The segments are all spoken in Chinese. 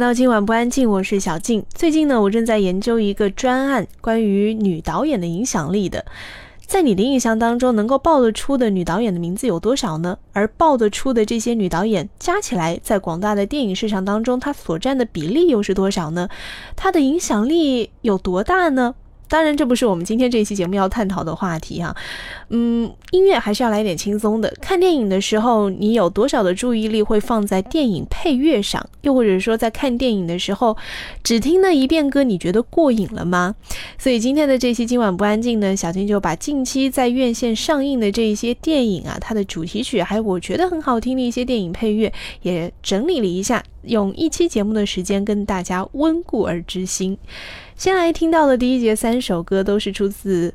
到今晚不安静，我是小静。最近呢，我正在研究一个专案，关于女导演的影响力的。在你的印象当中，能够报得出的女导演的名字有多少呢？而报得出的这些女导演加起来，在广大的电影市场当中，她所占的比例又是多少呢？她的影响力有多大呢？当然，这不是我们今天这期节目要探讨的话题哈。嗯，音乐还是要来点轻松的。看电影的时候，你有多少的注意力会放在电影配乐上？又或者说，在看电影的时候，只听那一遍歌，你觉得过瘾了吗？所以今天的这期今晚不安静呢，小金就把近期在院线上映的这一些电影啊，它的主题曲，还有我觉得很好听的一些电影配乐，也整理了一下，用一期节目的时间跟大家温故而知新。先来听到的第一节三首歌都是出自，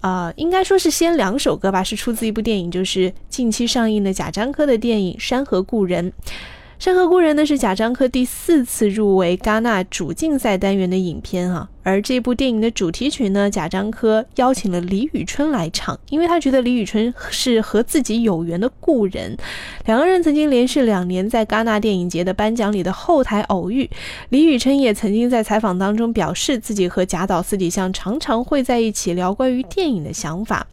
呃，应该说是先两首歌吧，是出自一部电影，就是近期上映的贾樟柯的电影《山河故人》。《山河故人》呢是贾樟柯第四次入围戛纳主竞赛单元的影片啊，而这部电影的主题曲呢，贾樟柯邀请了李宇春来唱，因为他觉得李宇春是和自己有缘的故人，两个人曾经连续两年在戛纳电影节的颁奖礼的后台偶遇，李宇春也曾经在采访当中表示自己和贾导私底下常常会在一起聊关于电影的想法。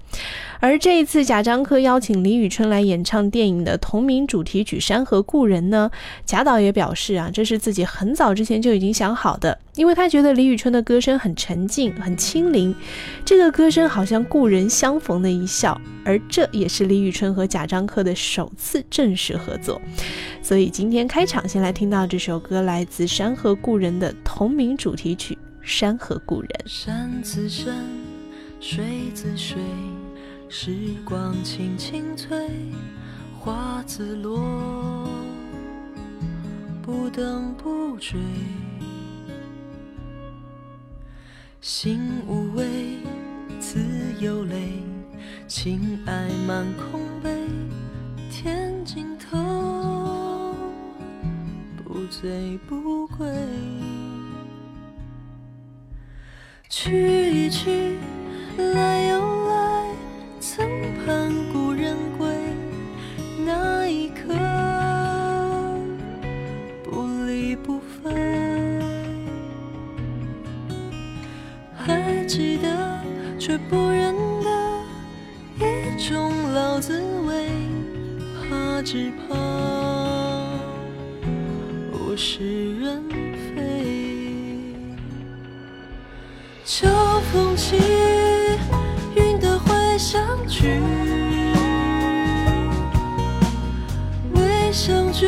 而这一次，贾樟柯邀请李宇春来演唱电影的同名主题曲《山河故人》呢，贾导也表示啊，这是自己很早之前就已经想好的，因为他觉得李宇春的歌声很沉静、很清灵，这个歌声好像故人相逢的一笑，而这也是李宇春和贾樟柯的首次正式合作。所以今天开场先来听到这首歌，来自《山河故人》的同名主题曲《山河故人》。山自山，水自水。时光轻轻催，花自落，不等不追。心无畏，自有泪，情爱满空杯，天尽头，不醉不归。去一去，来又来。曾盼故人归，那一刻记得却不认得一种老滋味，怕只怕物是人非。秋风起。相聚，未相聚。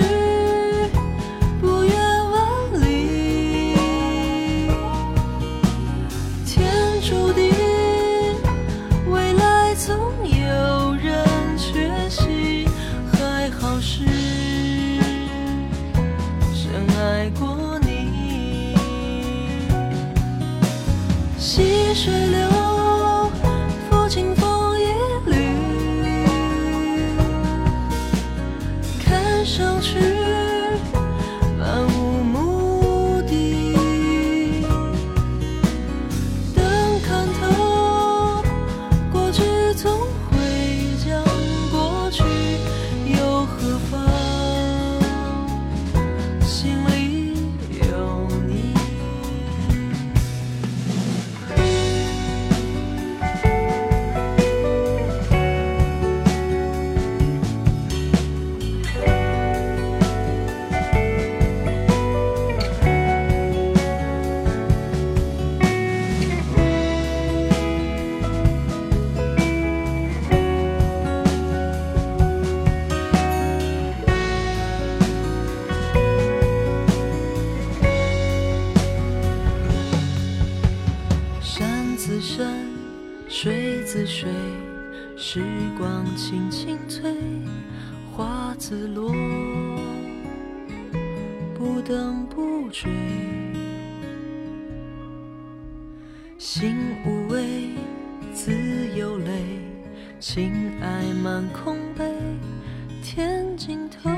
尽头，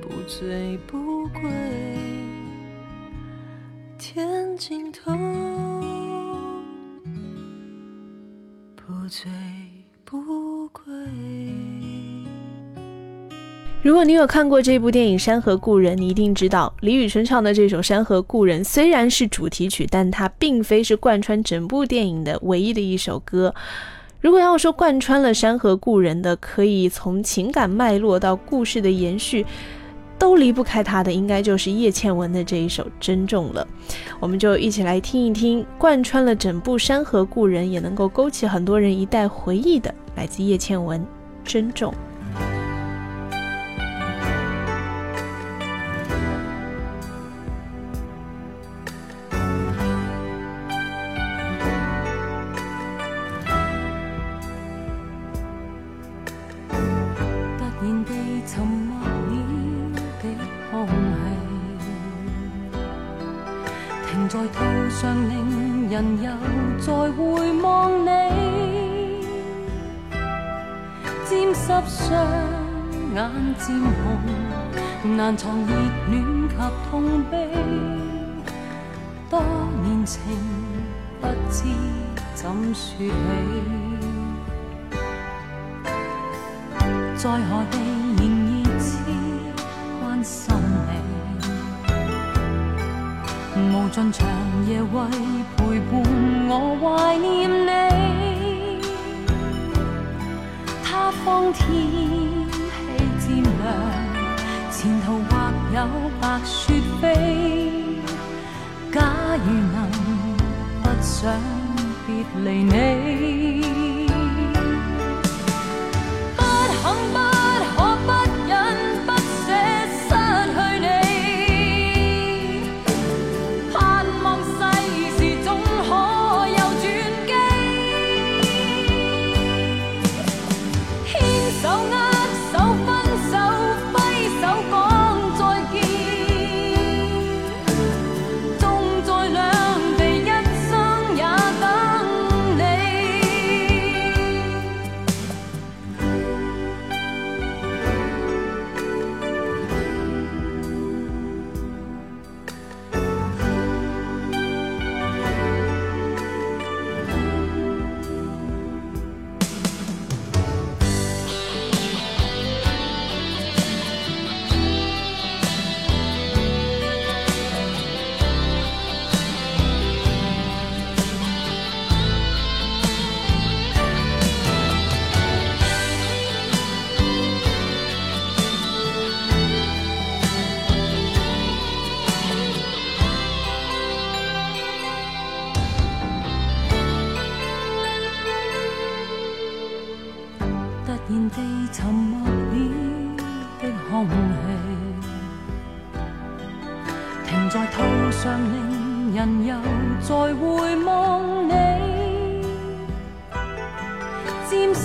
不醉不归。天尽头，不醉不归。如果你有看过这部电影《山河故人》，你一定知道李宇春唱的这首《山河故人》虽然是主题曲，但它并非是贯穿整部电影的唯一的一首歌。如果要说贯穿了《山河故人》的，可以从情感脉络到故事的延续，都离不开他的，应该就是叶倩文的这一首《珍重》了。我们就一起来听一听，贯穿了整部《山河故人》，也能够勾起很多人一代回忆的，来自叶倩文《珍重》。难藏热恋及痛悲，多年情不知怎说起，在何地仍热切关心你，无尽长夜为陪伴我怀念你，他方天气渐凉。前途或有白雪飞，假如能不想别离你，不肯不。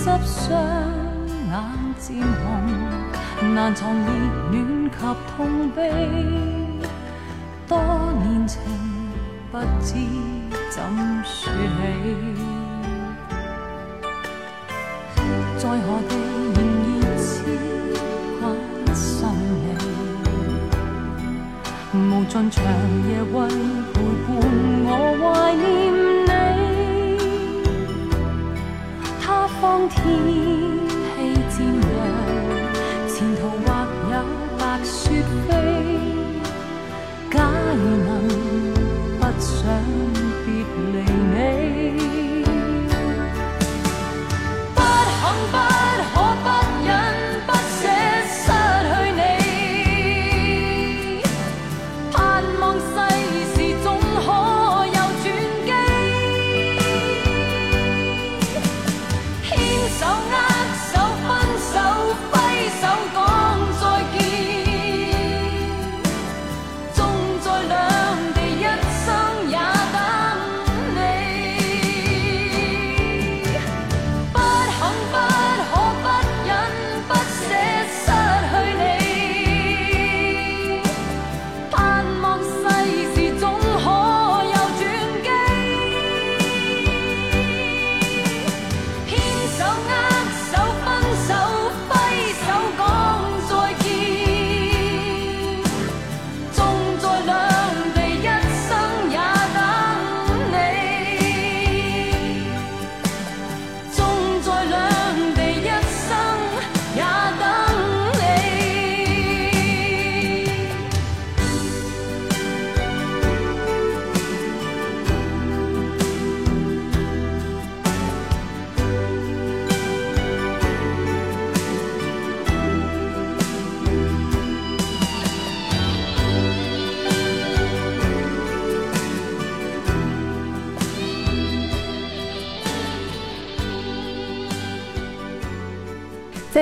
湿双眼渐红，难藏热暖及痛悲。多年情不知怎说起，在何地仍然牵挂心你，无尽长夜为。听。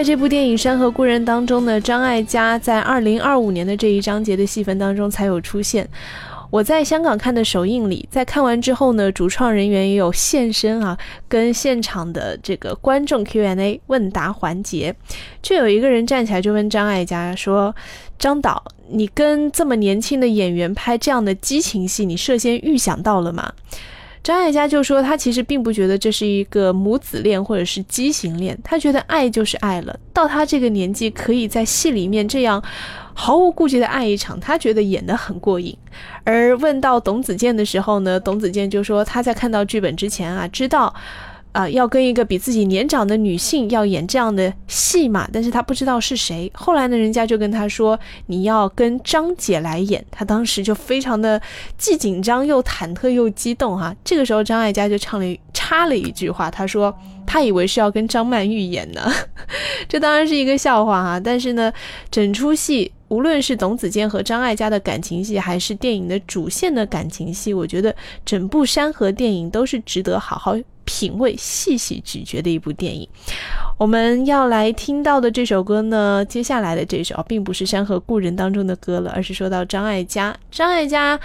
在这部电影《山河故人》当中呢，张艾嘉在二零二五年的这一章节的戏份当中才有出现。我在香港看的首映礼，在看完之后呢，主创人员也有现身啊，跟现场的这个观众 Q&A 问答环节，就有一个人站起来就问张艾嘉说：“张导，你跟这么年轻的演员拍这样的激情戏，你事先预想到了吗？”张艾嘉就说，他其实并不觉得这是一个母子恋或者是畸形恋，他觉得爱就是爱了。到他这个年纪，可以在戏里面这样毫无顾忌的爱一场，他觉得演得很过瘾。而问到董子健的时候呢，董子健就说他在看到剧本之前啊，知道。啊，要跟一个比自己年长的女性要演这样的戏嘛？但是他不知道是谁。后来呢，人家就跟他说，你要跟张姐来演。他当时就非常的既紧张又忐忑又激动哈。这个时候，张艾嘉就唱了插了一句话，他说他以为是要跟张曼玉演呢。这当然是一个笑话哈。但是呢，整出戏无论是董子健和张艾嘉的感情戏，还是电影的主线的感情戏，我觉得整部山河电影都是值得好好。品味、细细咀嚼的一部电影。我们要来听到的这首歌呢，接下来的这首并不是《山河故人》当中的歌了，而是说到张艾嘉。张艾嘉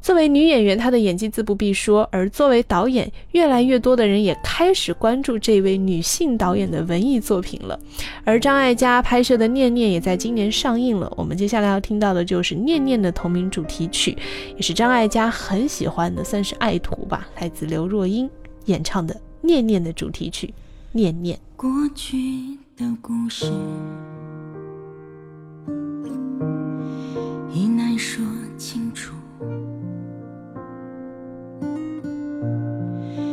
作为女演员，她的演技自不必说；而作为导演，越来越多的人也开始关注这位女性导演的文艺作品了。而张艾嘉拍摄的《念念》也在今年上映了。我们接下来要听到的就是《念念》的同名主题曲，也是张艾嘉很喜欢的，算是爱徒吧，来自刘若英。演唱的《念念》的主题曲《念念》。过去的故事已难说清楚，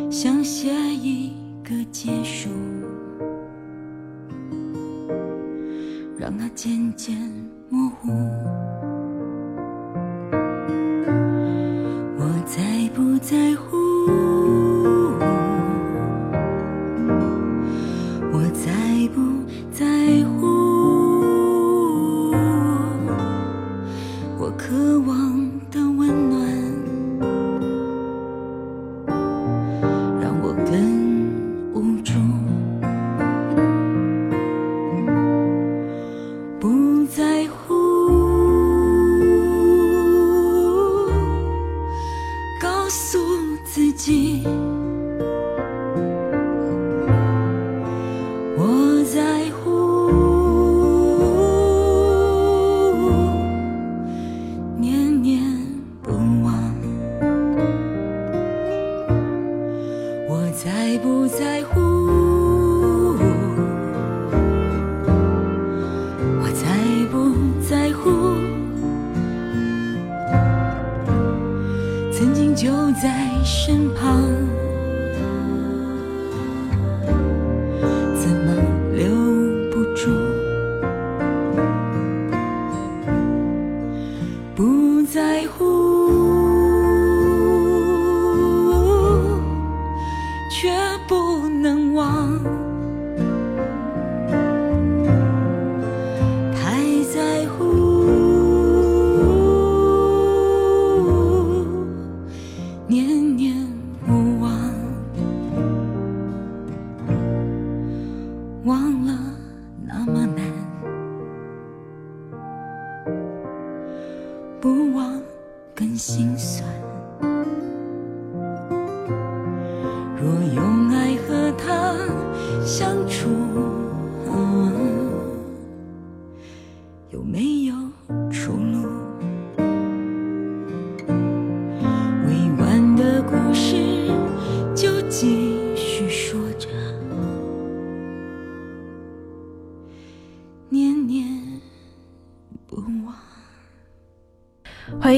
想写一个结束，让它渐渐模糊。我在不在乎？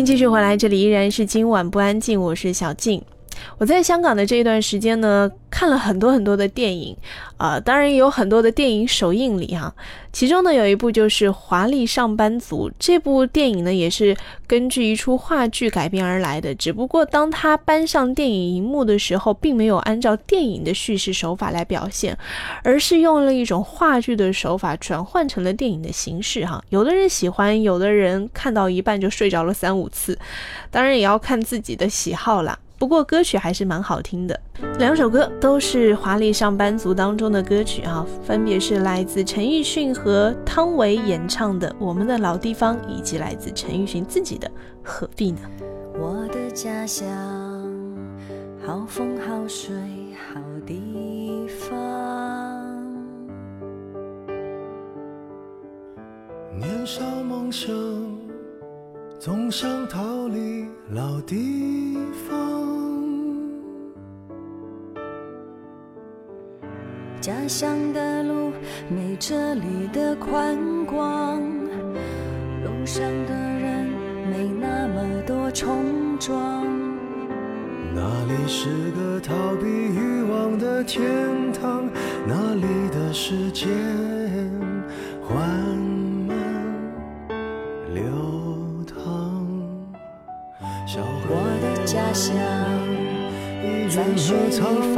继续回来，这里依然是今晚不安静，我是小静。我在香港的这一段时间呢，看了很多很多的电影，啊，当然也有很多的电影首映礼哈。其中呢，有一部就是《华丽上班族》这部电影呢，也是根据一出话剧改编而来的。只不过当它搬上电影荧幕的时候，并没有按照电影的叙事手法来表现，而是用了一种话剧的手法转换成了电影的形式哈。有的人喜欢，有的人看到一半就睡着了三五次，当然也要看自己的喜好啦。不过歌曲还是蛮好听的。两首歌都是华丽上班族当中的歌曲啊，分别是来自陈奕迅和汤唯演唱的《我们的老地方》，以及来自陈奕迅自己的《何必呢》。我的家乡，好风好水好地方。年少梦想，总想逃离老地方。家乡的路没这里的宽广，路上的人没那么多冲撞。那里是个逃避欲望的天堂，那里的时间缓我的家乡在雪然地方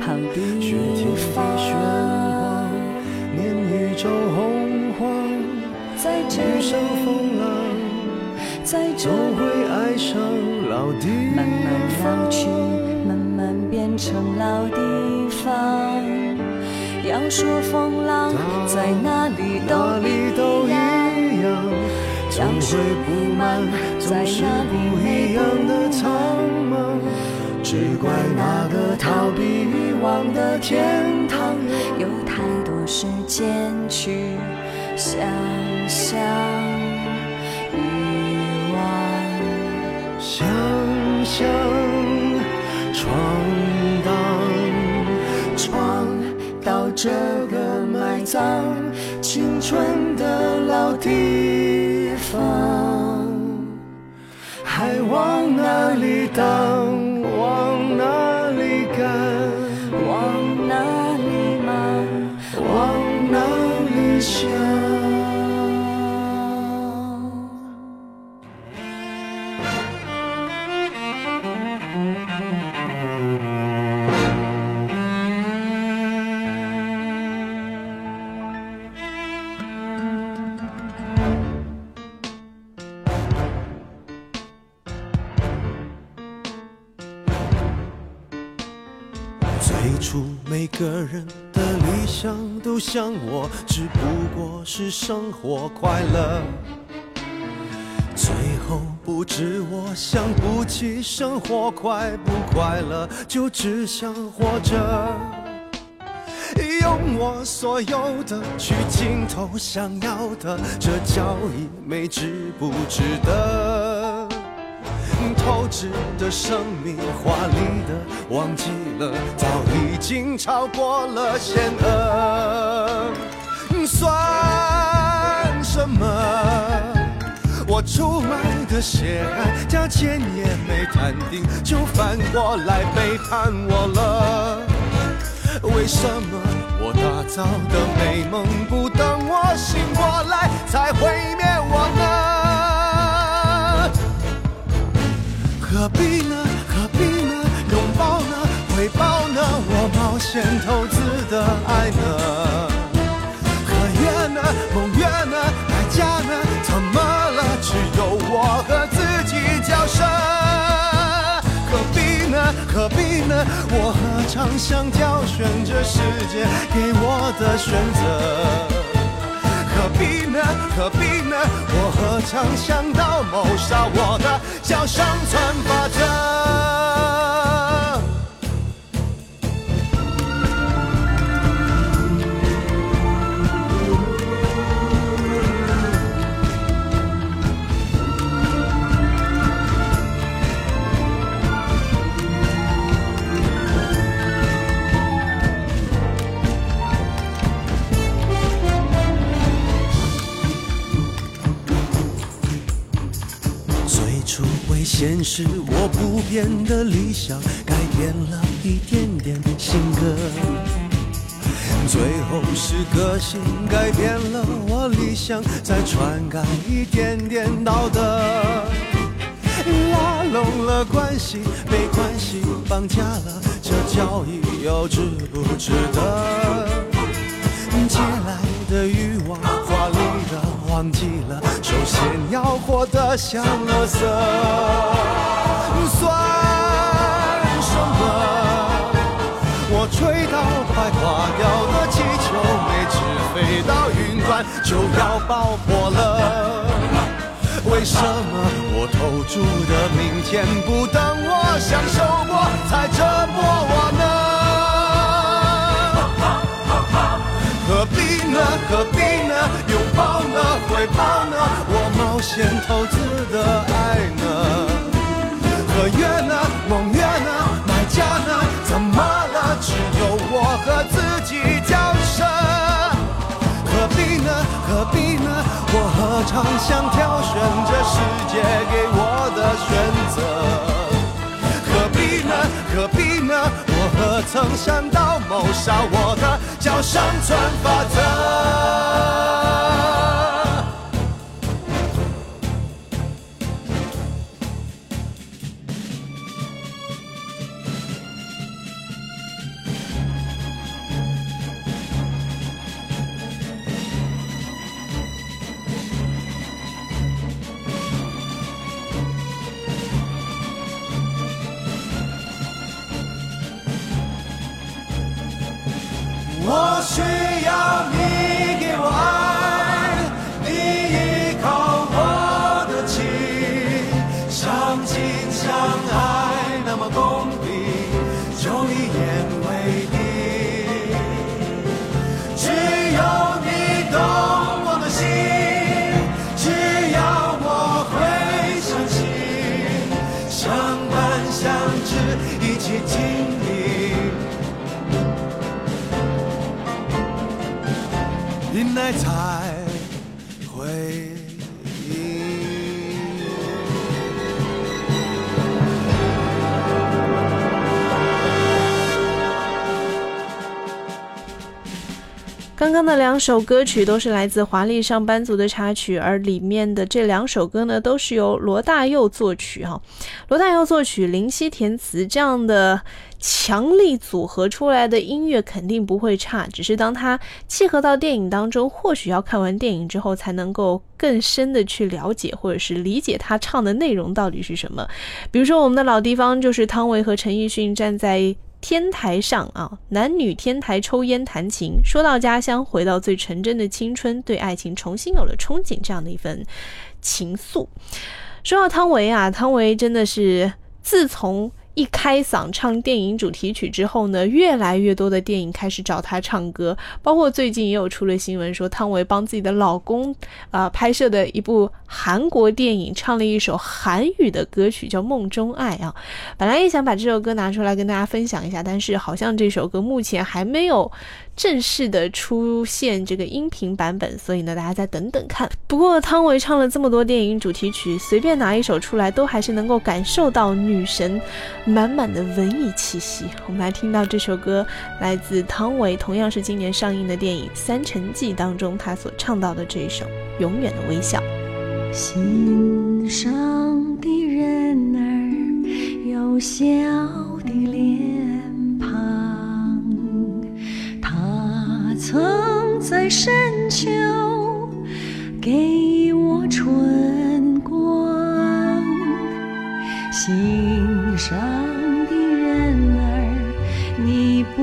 好，地方，念宇宙洪荒，在这遇上，风浪。在这总会。爱上老地方慢慢老去，慢慢变成老地方。要说风浪在哪里都哪里都一样，一样，总会不满，总是不一样的苍茫。只怪那个逃避欲望的天堂，有太多时间去想象遗忘。想象闯荡，闯到这个埋葬青春的老地方方，还往哪里荡？生活快乐。最后不知我想不起生活快不快乐，就只想活着。用我所有的去尽头想要的，这交易没值不值得？透支的生命，华丽的忘记了，早已经超过了限额。算什么？我出卖的血汗，价钱也没谈定，就反过来背叛我了。为什么我打造的美梦，不等我醒过来才毁灭我呢？何必呢？何必呢？拥抱呢？回报呢？我冒险投资的爱呢？梦远呢？代价呢？怎么了？只有我和自己交涉。何必呢？何必呢？我何尝想挑选这世界给我的选择？何必呢？何必呢？我何尝想到谋杀我的叫生存法则？现实我不变的理想，改变了一点点性格。最后是个性改变了我理想，再篡改一点点道德。拉拢了关系，被关系绑架了，这交易又值不值得？借来的欲望，华丽的忘记了，先要活得像垃圾。算什么？我吹到快化掉的气球，没纸飞到云端就要爆破了。为什么我投注的明天不等我享受过才折磨我呢？何必呢？何必呢？拥抱呢？回报呢？我冒险投资的爱呢？合约呢？盟约呢？买家呢？怎么了？只有我和自己交涉。何必呢？何必呢？我何尝想挑选这世界给我的选择？何必呢？何必呢？可曾想到谋杀我的叫生存法则？需要你刚刚的两首歌曲都是来自《华丽上班族》的插曲，而里面的这两首歌呢，都是由罗大佑作曲哈。罗大佑作曲，林夕填词，这样的强力组合出来的音乐肯定不会差。只是当它契合到电影当中，或许要看完电影之后才能够更深的去了解或者是理解他唱的内容到底是什么。比如说，我们的老地方就是汤唯和陈奕迅站在。天台上啊，男女天台抽烟弹琴，说到家乡，回到最纯真的青春，对爱情重新有了憧憬，这样的一份情愫。说到汤唯啊，汤唯真的是自从一开嗓唱电影主题曲之后呢，越来越多的电影开始找他唱歌，包括最近也有出了新闻说，汤唯帮自己的老公啊、拍摄的一部韩国电影唱了一首韩语的歌曲，叫《梦中爱》啊。本来也想把这首歌拿出来跟大家分享一下，但是好像这首歌目前还没有正式的出现这个音频版本，所以呢，大家再等等看。不过汤唯唱了这么多电影主题曲，随便拿一首出来，都还是能够感受到女神满满的文艺气息。我们来听到这首歌，来自汤唯，同样是今年上映的电影《三城记》当中，她所唱到的这一首《永远的微笑》。心上的人儿有笑的脸曾在深秋给我春光。心上的人儿，你不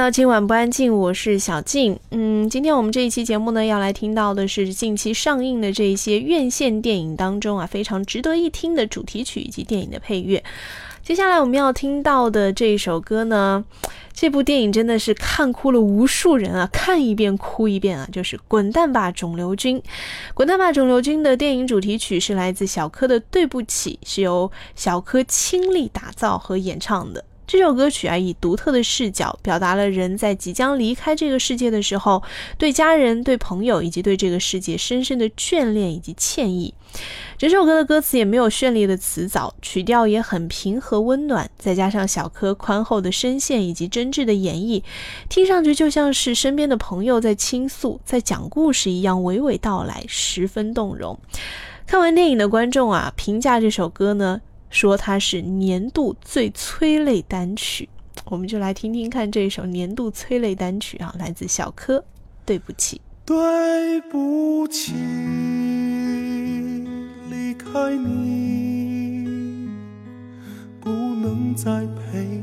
到今晚不安静，我是小静。嗯，今天我们这一期节目呢，要来听到的是近期上映的这一些院线电影当中啊，非常值得一听的主题曲以及电影的配乐。接下来我们要听到的这一首歌呢，这部电影真的是看哭了无数人啊，看一遍哭一遍啊，就是《滚蛋吧，肿瘤君》。《滚蛋吧，肿瘤君》的电影主题曲是来自小柯的《对不起》，是由小柯倾力打造和演唱的。这首歌曲啊，以独特的视角表达了人在即将离开这个世界的时候，对家人、对朋友以及对这个世界深深的眷恋以及歉意。整首歌的歌词也没有绚丽的词藻，曲调也很平和温暖，再加上小柯宽厚的声线以及真挚的演绎，听上去就像是身边的朋友在倾诉、在讲故事一样，娓娓道来，十分动容。看完电影的观众啊，评价这首歌呢？说它是年度最催泪单曲，我们就来听听看这首年度催泪单曲啊，来自小柯。对不起，对不起，离开你，不能再陪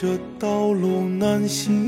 这道路难行，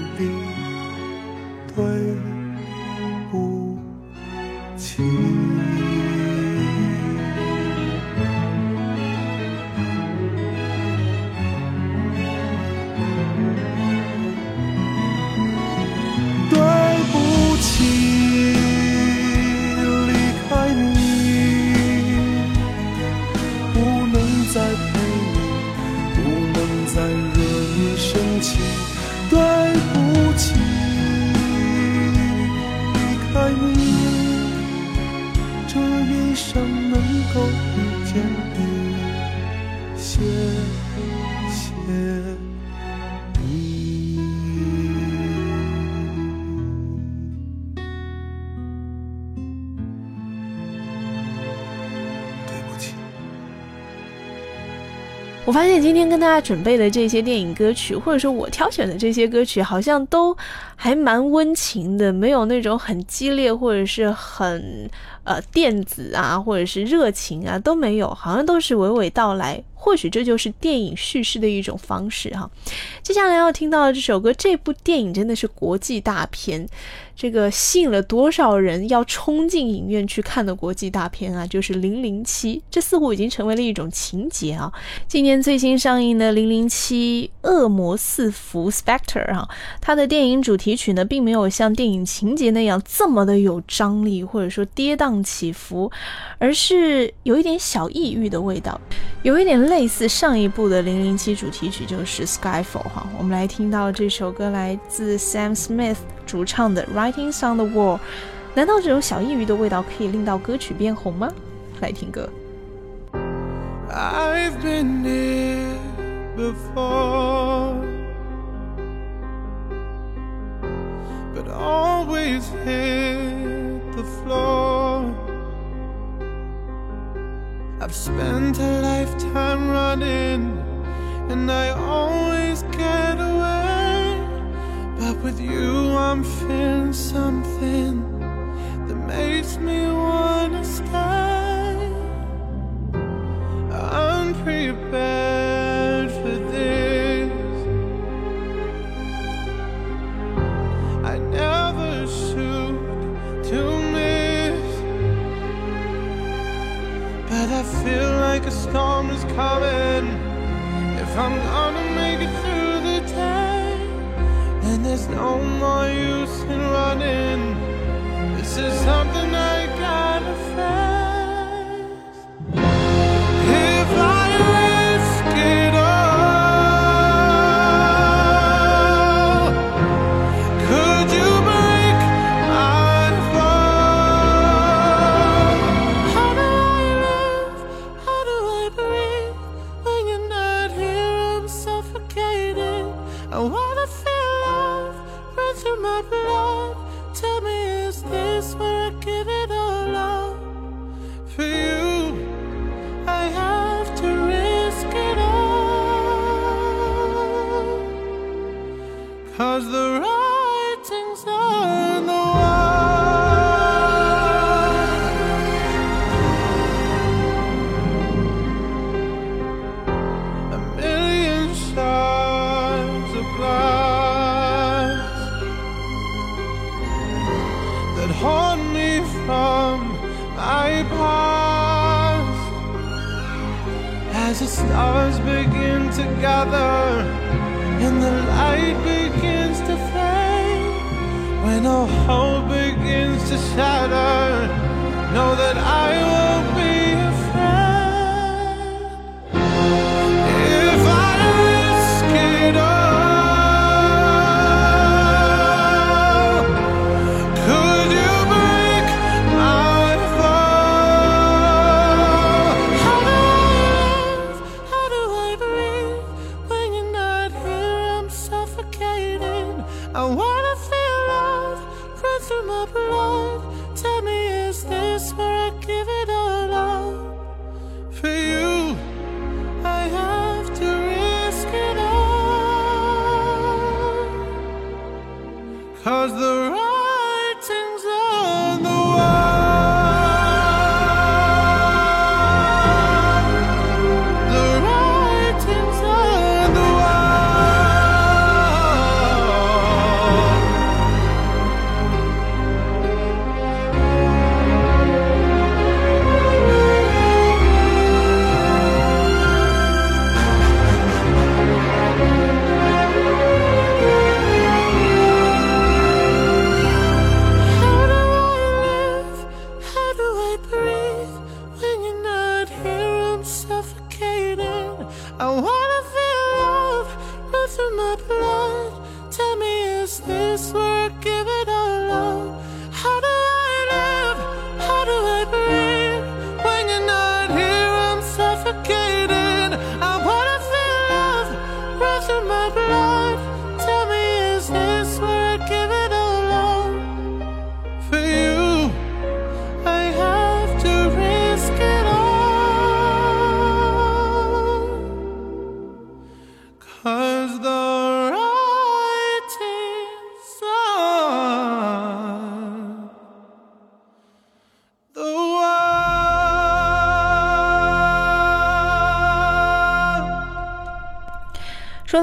我发现今天跟大家准备的这些电影歌曲，或者说我挑选的这些歌曲，好像都还蛮温情的，没有那种很激烈或者是很呃电子啊，或者是热情啊都没有，好像都是娓娓道来。或许这就是电影叙事的一种方式哈。接下来要听到的这首歌，这部电影真的是国际大片。这个吸引了多少人要冲进影院去看的国际大片啊，就是《零零七》，这似乎已经成为了一种情节啊。今年最新上映的《零零七：恶魔四伏》（Spectre） 啊，它的电影主题曲呢，并没有像电影情节那样这么的有张力，或者说跌宕起伏，而是有一点小抑郁的味道，有一点类似上一部的《零零七》主题曲，就是《Skyfall》哈。我们来听到这首歌，来自 Sam Smith。主唱的《Writings on the Wall》，难道这种小异域的味道可以令到歌曲变红吗？来听歌。I've been here before, but always hit the floor. I've spent a lifetime running, and I always get away. But with you, I'm feeling something that makes me wanna stay. I'm prepared for this. I never shoot to miss, but I feel like a storm is coming. If I'm gonna make it through. And there's no more use in running. This is something I gotta face.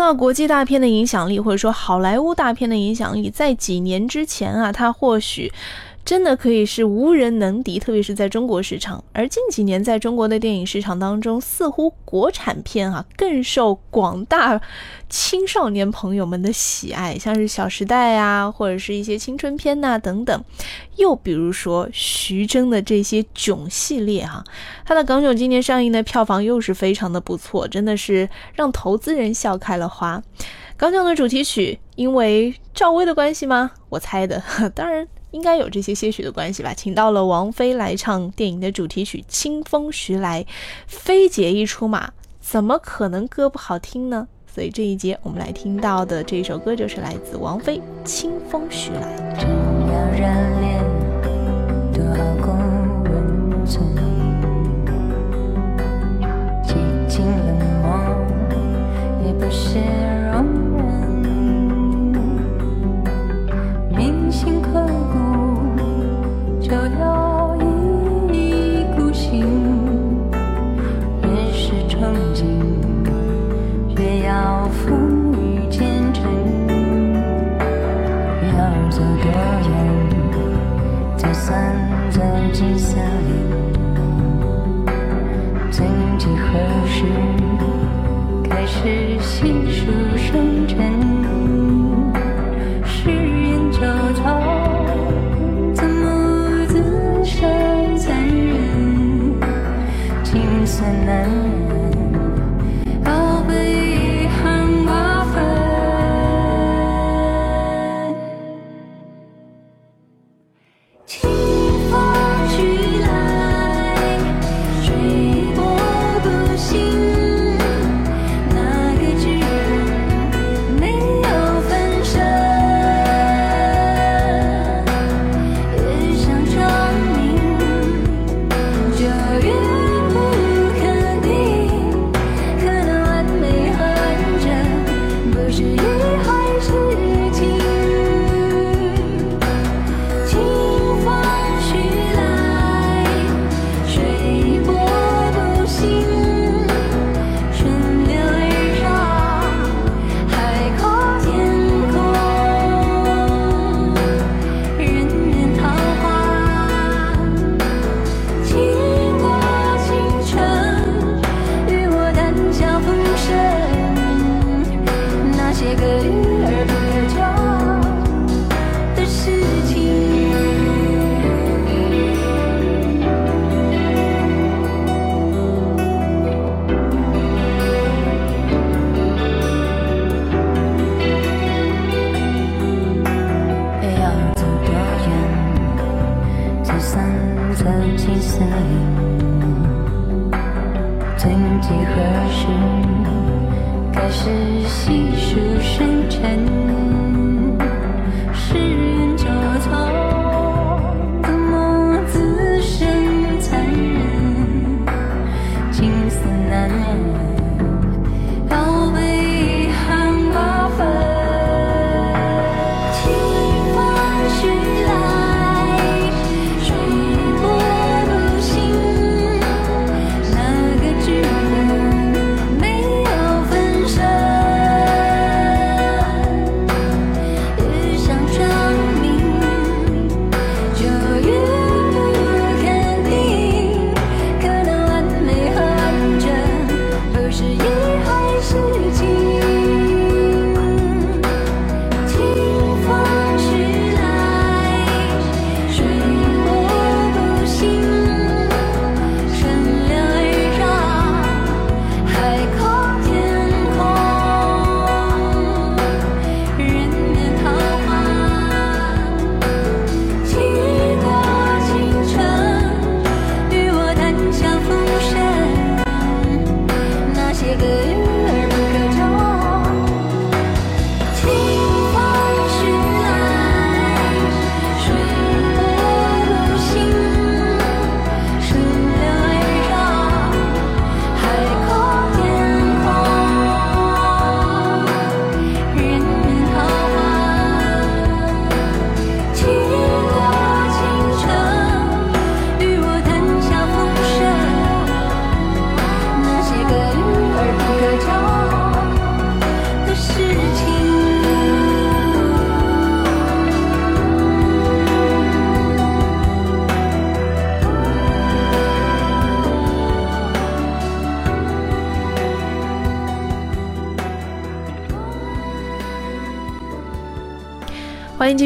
到国际大片的影响力，或者说好莱坞大片的影响力，在几年之前啊，它或许。真的可以是无人能敌，特别是在中国市场。而近几年在中国的电影市场当中，似乎国产片啊更受广大青少年朋友们的喜爱，像是《小时代》啊，或者是一些青春片呐等等。又比如说徐峥的这些囧系列哈，他的港囧今年上映的票房又是非常的不错，真的是让投资人笑开了花。港囧的主题曲，因为赵薇的关系吗？我猜的，当然。应该有这些些许的关系吧，请到了王菲来唱电影的主题曲《清风徐来》，菲姐一出马，怎么可能歌不好听呢？所以这一节我们来听到的这一首歌就是来自王菲，《清风徐来》。都要一意孤行越是憧憬越要风雨兼程要走多远才算走进森林曾几何时开始细数生辰。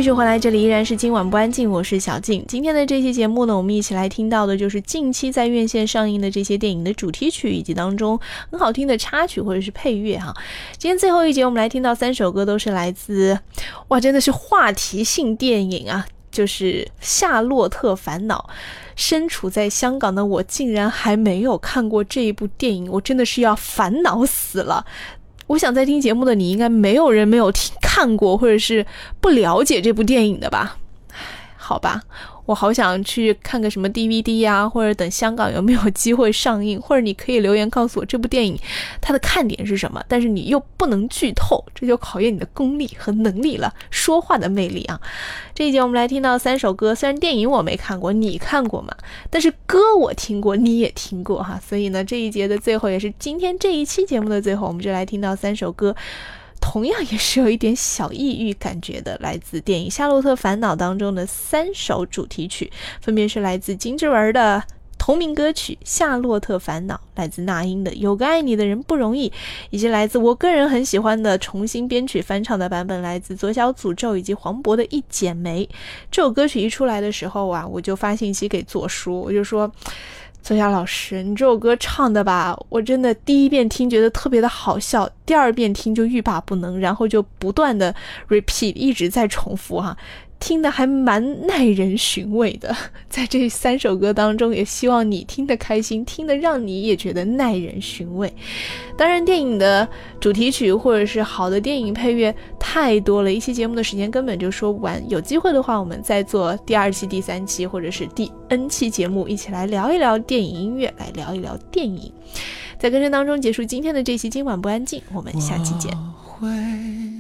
继续回来，这里依然是今晚不安静，我是小静。今天的这期节目呢，我们一起来听到的就是近期在院线上映的这些电影的主题曲，以及当中很好听的插曲或者是配乐哈。今天最后一节，我们来听到三首歌，都是来自哇，真的是话题性电影啊，就是《夏洛特烦恼》。身处在香港的我，竟然还没有看过这一部电影，我真的是要烦恼死了。我想在听节目的你，应该没有人没有听看过，或者是不了解这部电影的吧？好吧。我好想去看个什么 DVD 呀，或者等香港有没有机会上映，或者你可以留言告诉我这部电影它的看点是什么，但是你又不能剧透，这就考验你的功力和能力了，说话的魅力啊！这一节我们来听到三首歌，虽然电影我没看过，你看过吗？但是歌我听过，你也听过哈，所以呢，这一节的最后也是今天这一期节目的最后，我们就来听到三首歌。同样也是有一点小抑郁感觉的，来自电影《夏洛特烦恼》当中的三首主题曲，分别是来自金志文的同名歌曲《夏洛特烦恼》，来自那英的《有个爱你的人不容易》，以及来自我个人很喜欢的重新编曲翻唱的版本，来自左小诅咒以及黄渤的《一剪梅》。这首歌曲一出来的时候啊，我就发信息给左叔，我就说。作家老师，你这首歌唱的吧，我真的第一遍听觉得特别的好笑，第二遍听就欲罢不能，然后就不断的 repeat，一直在重复哈。听的还蛮耐人寻味的，在这三首歌当中，也希望你听得开心，听得让你也觉得耐人寻味。当然，电影的主题曲或者是好的电影配乐太多了，一期节目的时间根本就说不完。有机会的话，我们再做第二期、第三期或者是第 N 期节目，一起来聊一聊电影音乐，来聊一聊电影。在歌声当中结束今天的这期，今晚不安静，我们下期见。会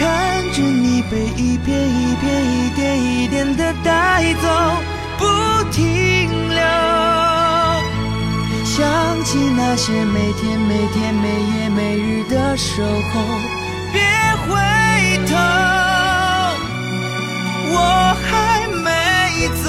看着你被一片一片、一点一点的带走，不停留。想起那些每天每天、每夜每日的守候，别回头，我还没走，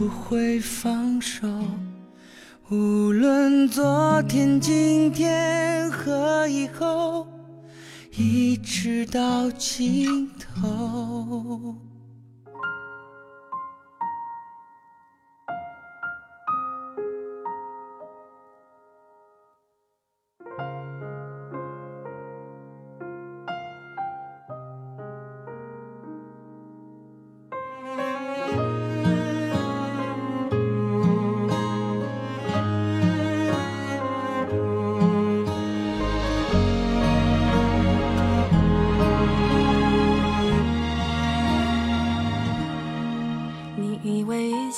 不会放手。无论昨天、今天和以后，一直到尽头。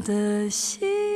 的心。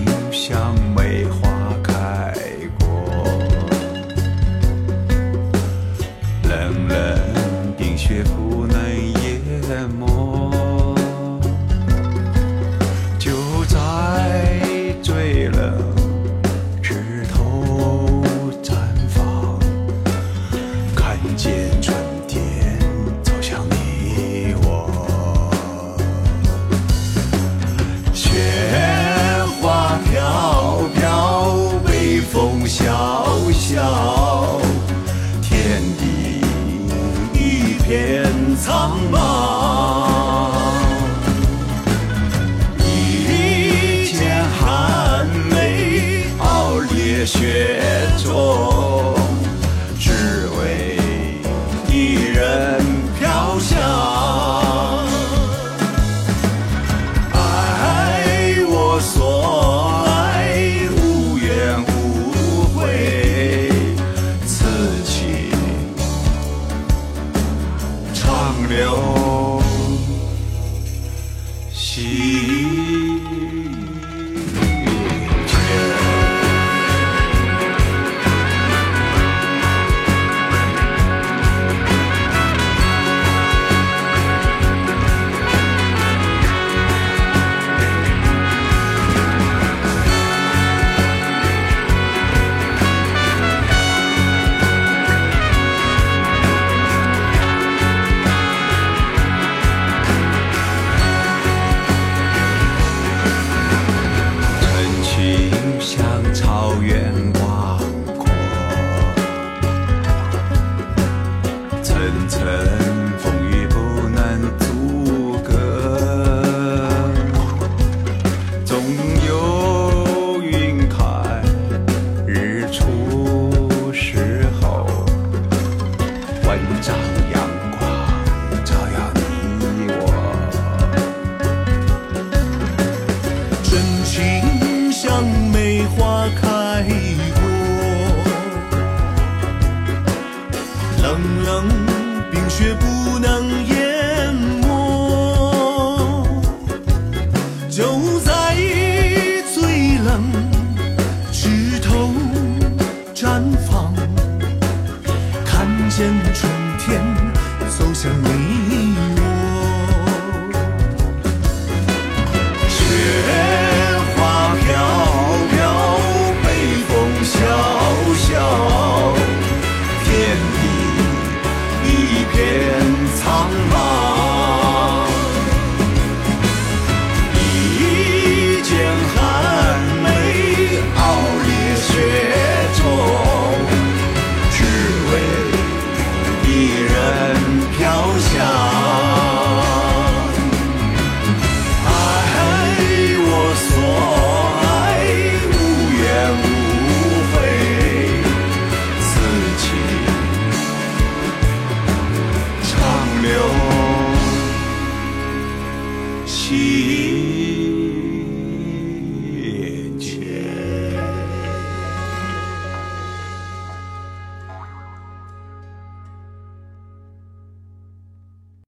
像梅花开过，冷冷冰雪不